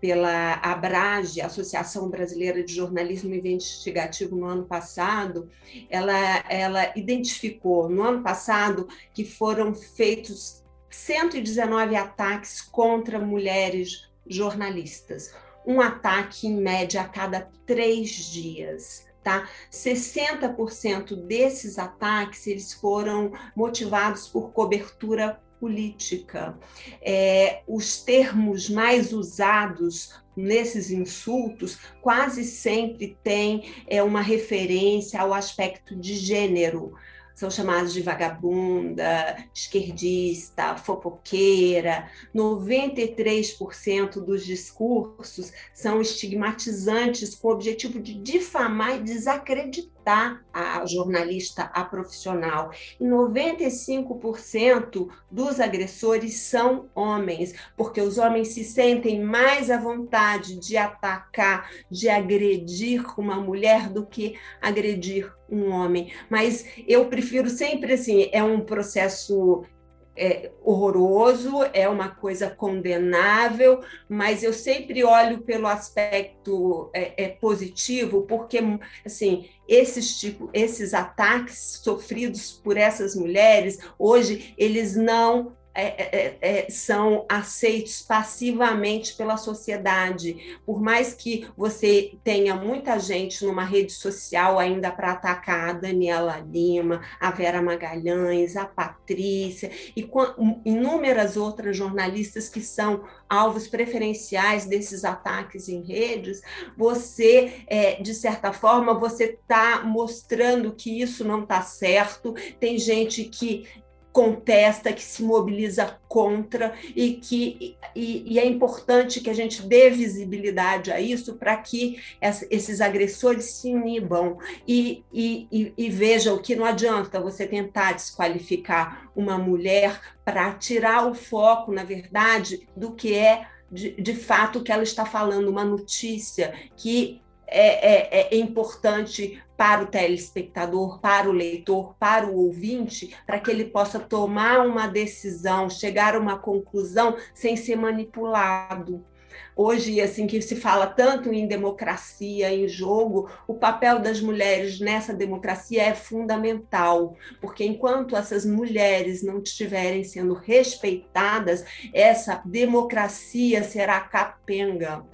pela Abrage, Associação Brasileira de Jornalismo Investigativo, no ano passado, ela, ela identificou no ano passado que foram feitos 119 ataques contra mulheres jornalistas, um ataque em média a cada três dias. Tá? 60% desses ataques eles foram motivados por cobertura política. É, os termos mais usados nesses insultos quase sempre têm é, uma referência ao aspecto de gênero são chamados de vagabunda, esquerdista, fofoqueira. 93% dos discursos são estigmatizantes com o objetivo de difamar e desacreditar a jornalista, a profissional. E 95% dos agressores são homens, porque os homens se sentem mais à vontade de atacar, de agredir uma mulher do que agredir um homem. Mas eu prefiro sempre assim, é um processo é, horroroso, é uma coisa condenável, mas eu sempre olho pelo aspecto é, é, positivo, porque assim esses tipo, esses ataques sofridos por essas mulheres hoje eles não é, é, é, são aceitos passivamente pela sociedade. Por mais que você tenha muita gente numa rede social ainda para atacar a Daniela Lima, a Vera Magalhães, a Patrícia e inúmeras outras jornalistas que são alvos preferenciais desses ataques em redes, você, é, de certa forma, você está mostrando que isso não está certo. Tem gente que contesta, que se mobiliza contra e que e, e, é importante que a gente dê visibilidade a isso para que esses agressores se inibam e, e, e, vejam que não adianta você tentar desqualificar uma mulher para tirar o foco, na verdade, do que é de, de fato que ela está falando, uma notícia que é, é, é importante para o telespectador, para o leitor, para o ouvinte, para que ele possa tomar uma decisão, chegar a uma conclusão sem ser manipulado. Hoje, assim que se fala tanto em democracia, em jogo, o papel das mulheres nessa democracia é fundamental, porque enquanto essas mulheres não estiverem sendo respeitadas, essa democracia será capenga.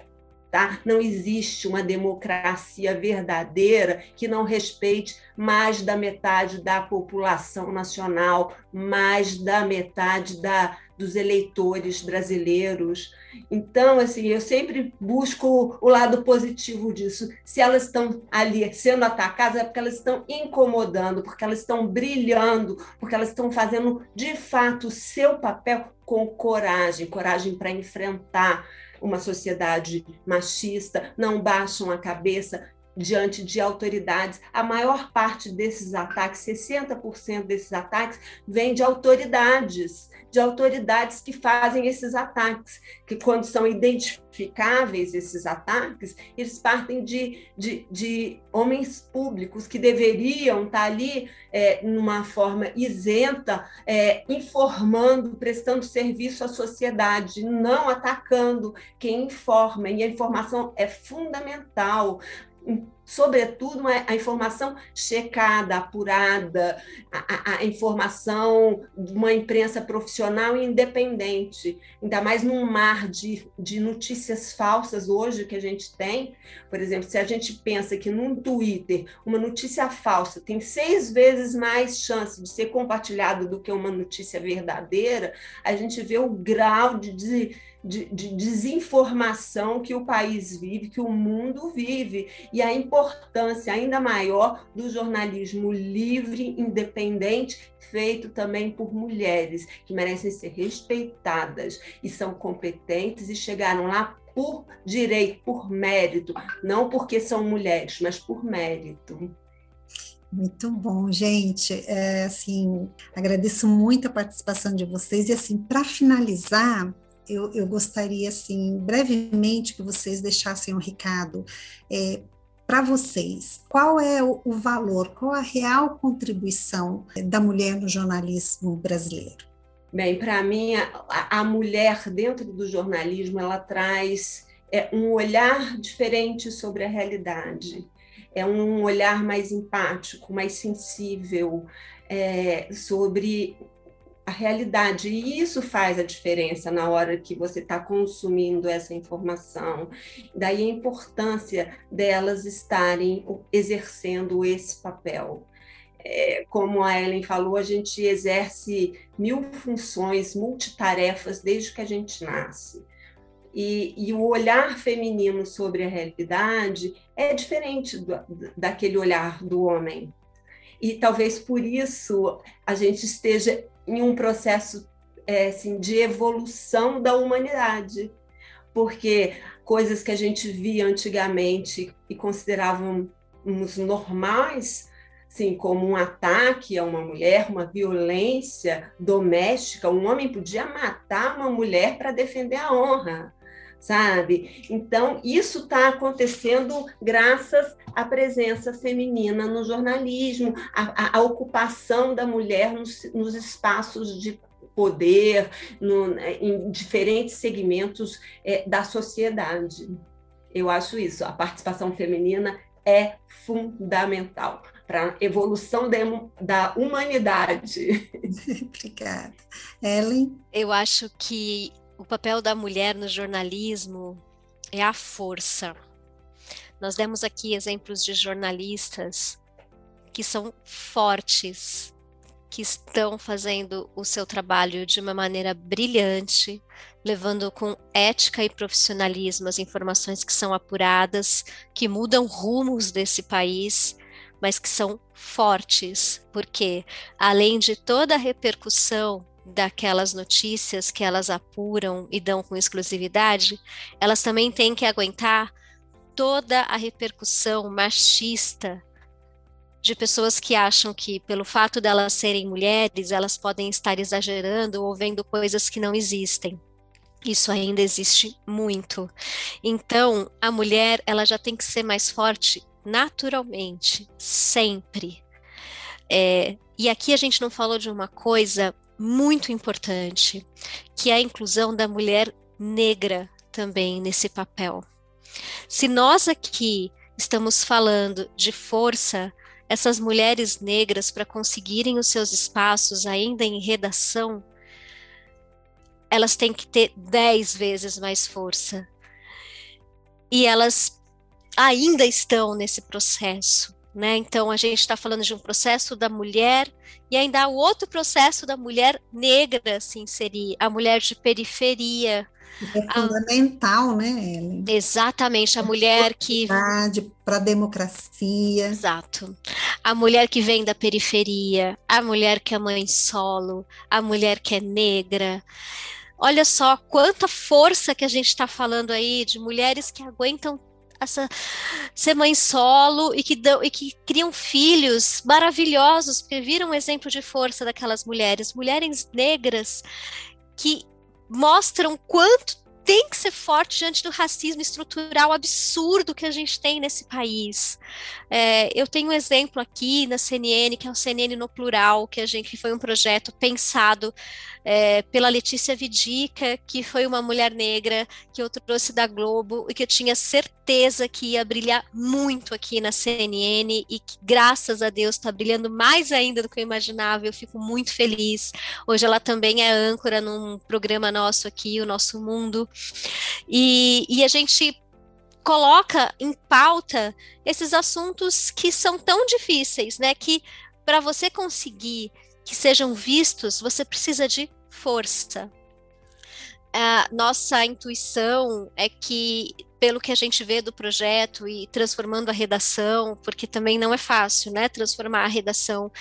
Tá? Não existe uma democracia verdadeira que não respeite mais da metade da população nacional, mais da metade da, dos eleitores brasileiros. Então, assim, eu sempre busco o lado positivo disso. Se elas estão ali sendo atacadas, é porque elas estão incomodando, porque elas estão brilhando, porque elas estão fazendo de fato o seu papel com coragem coragem para enfrentar uma sociedade machista, não baixam a cabeça diante de autoridades. A maior parte desses ataques, 60% desses ataques, vem de autoridades de autoridades que fazem esses ataques, que quando são identificáveis esses ataques, eles partem de, de, de homens públicos que deveriam estar ali é, numa forma isenta, é, informando, prestando serviço à sociedade, não atacando quem informa. E a informação é fundamental sobretudo a, informação checada, apurada, a, a, informação de uma imprensa profissional e independente, ainda mais num mar de, de notícias falsas hoje que a gente tem. Por exemplo, se a gente pensa que num Twitter uma notícia falsa tem seis vezes mais chance de ser compartilhada do que uma notícia verdadeira, a gente vê o grau de, de de, de, desinformação que o país vive, que o mundo vive, e a importância ainda maior do jornalismo livre, independente, feito também por mulheres, que merecem ser respeitadas e são competentes e chegaram lá por direito, por mérito, não porque são mulheres, mas por mérito. Muito bom, gente. É, assim, agradeço muito a participação de vocês e assim, para finalizar, eu, eu gostaria, assim, brevemente que vocês deixassem um recado é, para vocês. Qual é o, valor, qual a real contribuição da mulher no jornalismo brasileiro? Bem, para mim, a, a, mulher dentro do jornalismo, ela traz é, um olhar diferente sobre a realidade. É um olhar mais empático, mais sensível é, sobre a realidade. E isso faz a diferença na hora que você está consumindo essa informação. Daí a importância delas estarem exercendo esse papel. É, como a Ellen falou, a gente exerce mil funções, multitarefas desde que a gente nasce. E, e, o olhar feminino sobre a realidade é diferente do, daquele olhar do homem. E talvez por isso a gente esteja em um processo é, assim, de evolução da humanidade, porque coisas que a gente via antigamente e considerávamos normais, assim, como um ataque a uma mulher, uma violência doméstica, um homem podia matar uma mulher para defender a honra sabe? Então, isso está acontecendo graças à presença feminina no jornalismo, à, ocupação da mulher nos, nos espaços de poder, no, em diferentes segmentos é, da sociedade. Eu acho isso, a participação feminina é fundamental. para a evolução da, da humanidade. Obrigada. Ellen? Eu acho que o papel da mulher no jornalismo é a força. Nós demos aqui exemplos de jornalistas que são fortes, que estão fazendo o seu trabalho de uma maneira brilhante, levando com ética e profissionalismo as informações que são apuradas, que mudam rumos desse país, mas que são fortes, porque além de toda a repercussão daquelas notícias que elas apuram e dão com exclusividade, elas também têm que aguentar toda a repercussão machista de pessoas que acham que, pelo fato delas serem mulheres, elas podem estar exagerando ou vendo coisas que não existem. Isso ainda existe muito. Então, a mulher, ela já tem que ser mais forte naturalmente, sempre. É, e aqui a gente não falou de uma coisa muito importante, que é a inclusão da mulher negra também nesse papel. Se nós aqui estamos falando de força, essas mulheres negras para conseguirem os seus espaços ainda em redação, elas têm que ter dez vezes mais força. E elas ainda estão nesse processo. Né? Então, a gente está falando de um processo da mulher, e ainda há o outro processo da mulher negra se inserir, a mulher de periferia, é fundamental, a, né, Ellen? Exatamente, a mulher que. Para a democracia. Exato. A mulher que vem da periferia, a mulher que é mãe solo, a mulher que é negra. Olha só quanta força que a gente está falando aí de mulheres que aguentam essa, ser mãe solo e que, dão, e que criam filhos maravilhosos, porque viram um exemplo de força daquelas mulheres, mulheres negras que mostram quanto tem que ser forte diante do racismo estrutural absurdo que a gente tem nesse país. É, eu tenho um exemplo aqui na CNN, que é o CNN no plural, que a gente que foi um projeto pensado é, pela Letícia Vidica, que foi uma mulher negra que eu trouxe da Globo e que eu tinha certeza que ia brilhar muito aqui na CNN e que, graças a Deus, está brilhando mais ainda do que eu imaginava. Eu fico muito feliz. Hoje ela também é âncora num programa nosso aqui, o Nosso Mundo. E, e a gente coloca em pauta esses assuntos que são tão difíceis, né? Que para você conseguir que sejam vistos, você precisa de força. A nossa intuição é que, pelo que a gente vê do projeto e transformando a redação, porque também não é fácil, né? Transformar a redação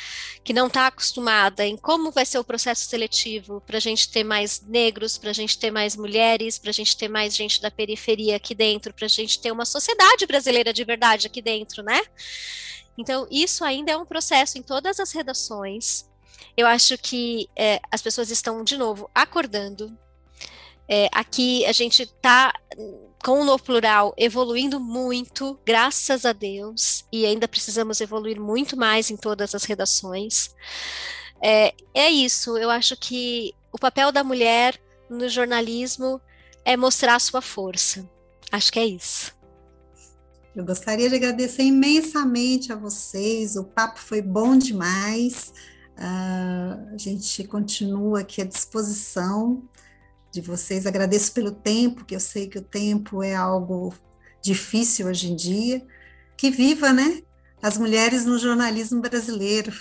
que não está acostumada em como vai ser o processo seletivo para a gente ter mais negros, para a gente ter mais mulheres, para a gente ter mais gente da periferia aqui dentro, para a gente ter uma sociedade brasileira de verdade aqui dentro, né? Então, isso ainda é um processo em todas as redações eu acho que é, as pessoas estão, de novo, acordando. É, aqui a gente está, com No Plural, evoluindo muito, graças a Deus, e ainda precisamos evoluir muito mais em todas as redações. É, é isso, eu acho que o papel da mulher no jornalismo é mostrar a sua força. Acho que é isso. Eu gostaria de agradecer imensamente a vocês, o papo foi bom demais. Uh, a gente continua aqui à disposição de vocês. Agradeço pelo tempo, que eu sei que o tempo é algo difícil hoje em dia. Que viva, né? As mulheres no jornalismo brasileiro.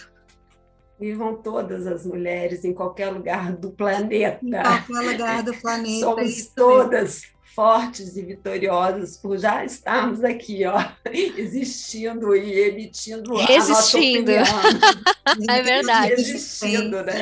Vivam todas as mulheres em qualquer lugar do planeta. Em qualquer lugar do planeta. Somos todas fortes e vitoriosas por já estarmos aqui, ó, existindo e emitindo Resistindo. a nossa opinião. é verdade. Resistindo, né?